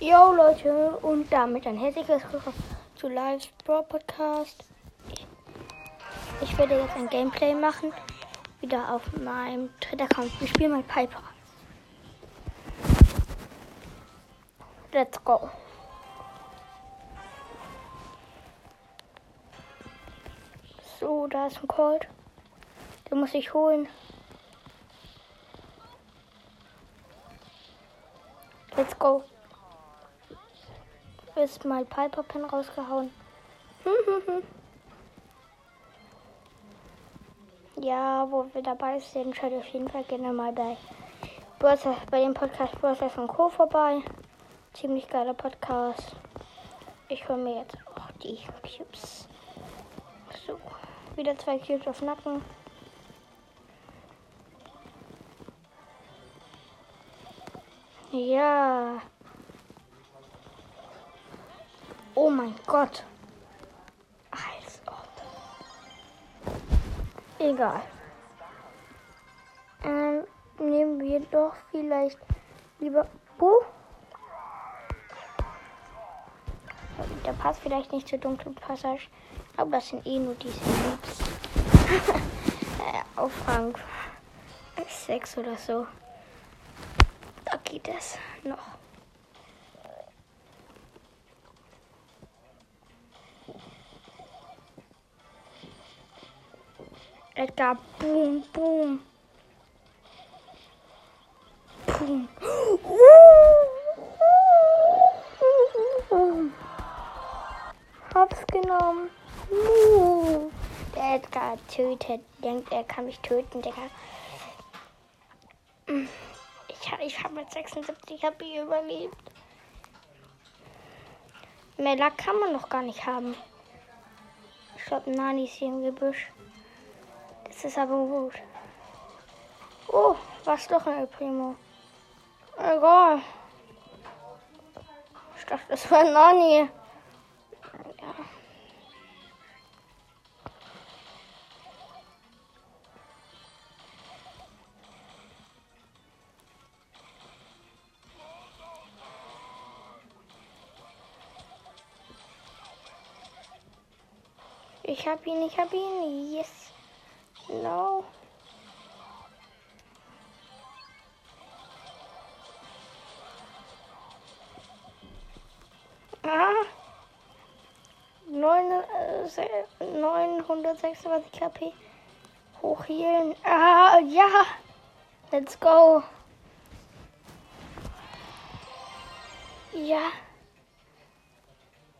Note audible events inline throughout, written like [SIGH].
Yo Leute und damit ein herzliches Willkommen zu Live Brawl Podcast. Ich, ich werde jetzt ein Gameplay machen, wieder auf meinem Twitter-Account. Wir spielen mal Piper. Let's go. So, da ist ein Cold. Den muss ich holen. Let's go ist mal Piper Pin rausgehauen. [LAUGHS] ja, wo wir dabei sind, schaut auf jeden Fall gerne mal bei, bei dem Podcast Börse von Co. vorbei. Ziemlich geiler Podcast. Ich hole mir jetzt auch die Cubes. So, wieder zwei Cubes auf Nacken. Ja. Oh mein Gott. Als ob. Egal. Ähm, nehmen wir doch vielleicht lieber. Oh. Der passt vielleicht nicht zur dunklen Passage, aber das sind eh nur diese Liebs. [LAUGHS] Auf Rang 6 oder so. Da geht es noch. Edgar, boom, boom. Boom. [LAUGHS] Hab's genommen. Der Edgar tötet, denkt, er kann mich töten, Digga. Ich, ich habe mit 76 HP überlebt. Mehr Lack kann man noch gar nicht haben. Ich glaube, Nani ist hier im Gebüsch. Ist aber gut. Oh, was doch ein Primo. Egal. Ich dachte, das war Nani. Ja. Ich hab ihn, ich hab ihn. Yes. No. Ah. 926 KP. Hochhielen. Ah, ja. Let's go. Ja.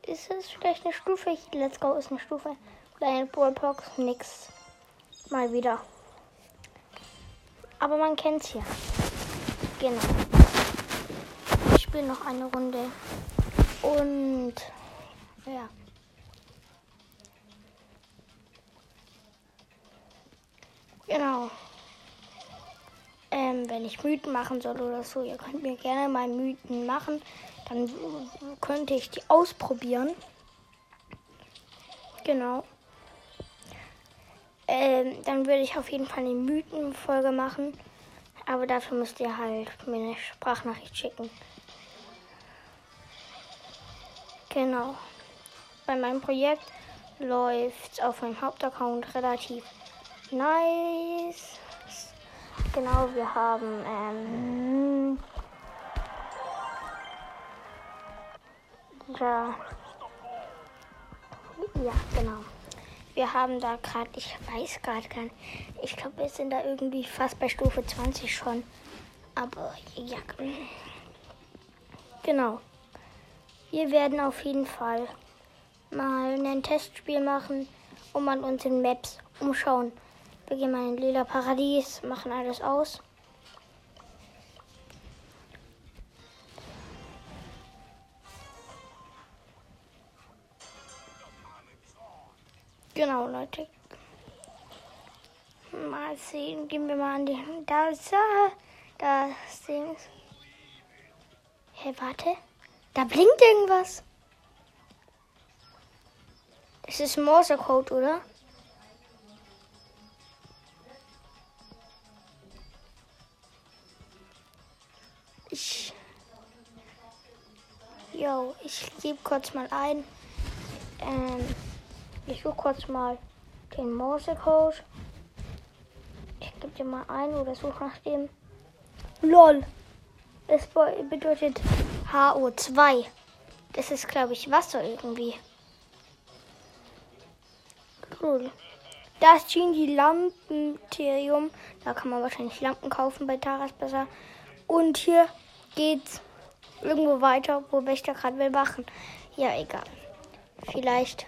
Ist es vielleicht eine Stufe? Let's go ist eine Stufe. Kleine Ballbox, nix mal wieder. Aber man kennt es hier. Genau. Ich spiele noch eine Runde. Und ja. Genau. Ähm, wenn ich Mythen machen soll oder so, ihr könnt mir gerne mal Mythen machen. Dann könnte ich die ausprobieren. Genau. Ähm, dann würde ich auf jeden Fall eine Mythenfolge machen. Aber dafür müsst ihr halt mir eine Sprachnachricht schicken. Genau. Bei meinem Projekt läuft auf meinem Hauptaccount relativ nice. Genau, wir haben ähm, ja, ja, genau. Wir haben da gerade, ich weiß gerade gar nicht, ich glaube, wir sind da irgendwie fast bei Stufe 20 schon. Aber ja, genau. Wir werden auf jeden Fall mal ein Testspiel machen und mal uns in Maps umschauen. Wir gehen mal in Lila Paradies, machen alles aus. Genau, Leute. Mal sehen, gehen wir mal an die. Da ist er. Da Ding. Hey, warte. Da blinkt irgendwas. Das ist Morse-Code, oder? Ich. Yo, ich gebe kurz mal ein. Ähm, ich suche kurz mal den Morse-Code. Ich gebe dir mal ein oder suche nach dem. LOL. Das bedeutet HO2. Das ist, glaube ich, Wasser irgendwie. Cool. Da ist Genie Lampenterium. Da kann man wahrscheinlich Lampen kaufen bei Taras besser. Und hier geht's irgendwo weiter, wo Wächter gerade will wachen. Ja, egal. Vielleicht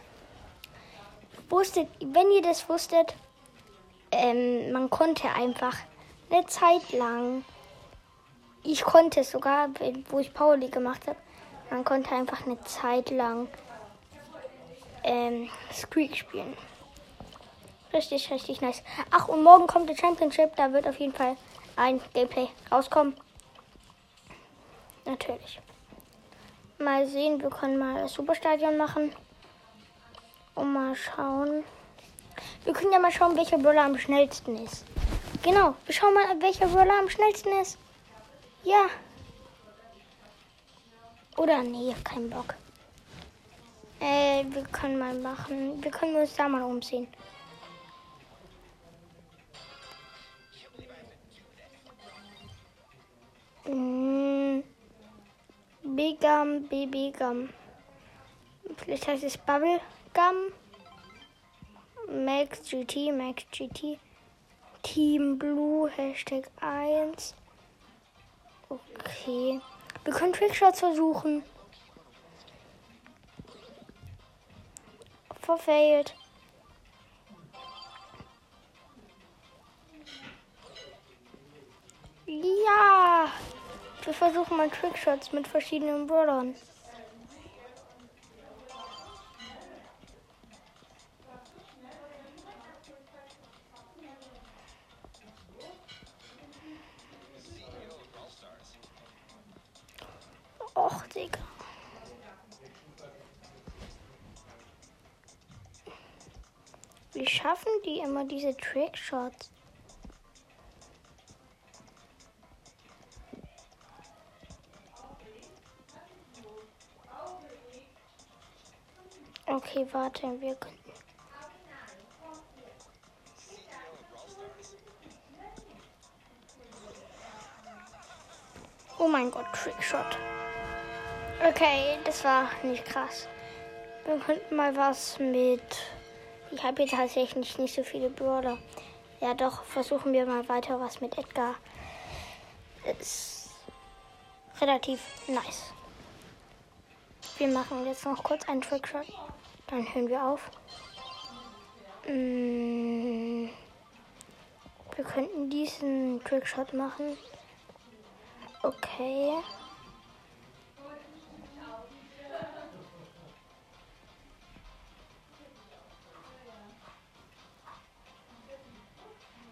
wusstet, wenn ihr das wusstet, ähm, man konnte einfach eine Zeit lang, ich konnte es sogar, wo ich Pauli gemacht habe, man konnte einfach eine Zeit lang ähm, Squeak spielen. Richtig, richtig nice. Ach, und morgen kommt der Championship. Da wird auf jeden Fall ein Gameplay rauskommen. Natürlich. Mal sehen, wir können mal das Superstadion machen. Und mal schauen. Wir können ja mal schauen, welcher Brawler am schnellsten ist. Genau, wir schauen mal, welcher Brawler am schnellsten ist. Ja. Oder nee, kein Bock. Äh, wir können mal machen. Wir können uns da mal umsehen. Mm, Bigam, Babygum. Vielleicht heißt es Bubblegum. Max GT, Max GT. Team Blue, Hashtag 1. Okay. Wir können Trickshots versuchen. Verfehlt. Ja! Wir versuchen mal Trickshots mit verschiedenen Brawlern. Wie schaffen die immer diese Trickshots? Okay, warte, wir können. Oh mein Gott, Trickshot. Okay, das war nicht krass. Wir könnten mal was mit. Ich habe jetzt tatsächlich nicht so viele Brawler. Ja, doch, versuchen wir mal weiter was mit Edgar. Ist relativ nice. Wir machen jetzt noch kurz einen Trickshot. Dann hören wir auf. Mm, wir könnten diesen Trickshot machen. Okay.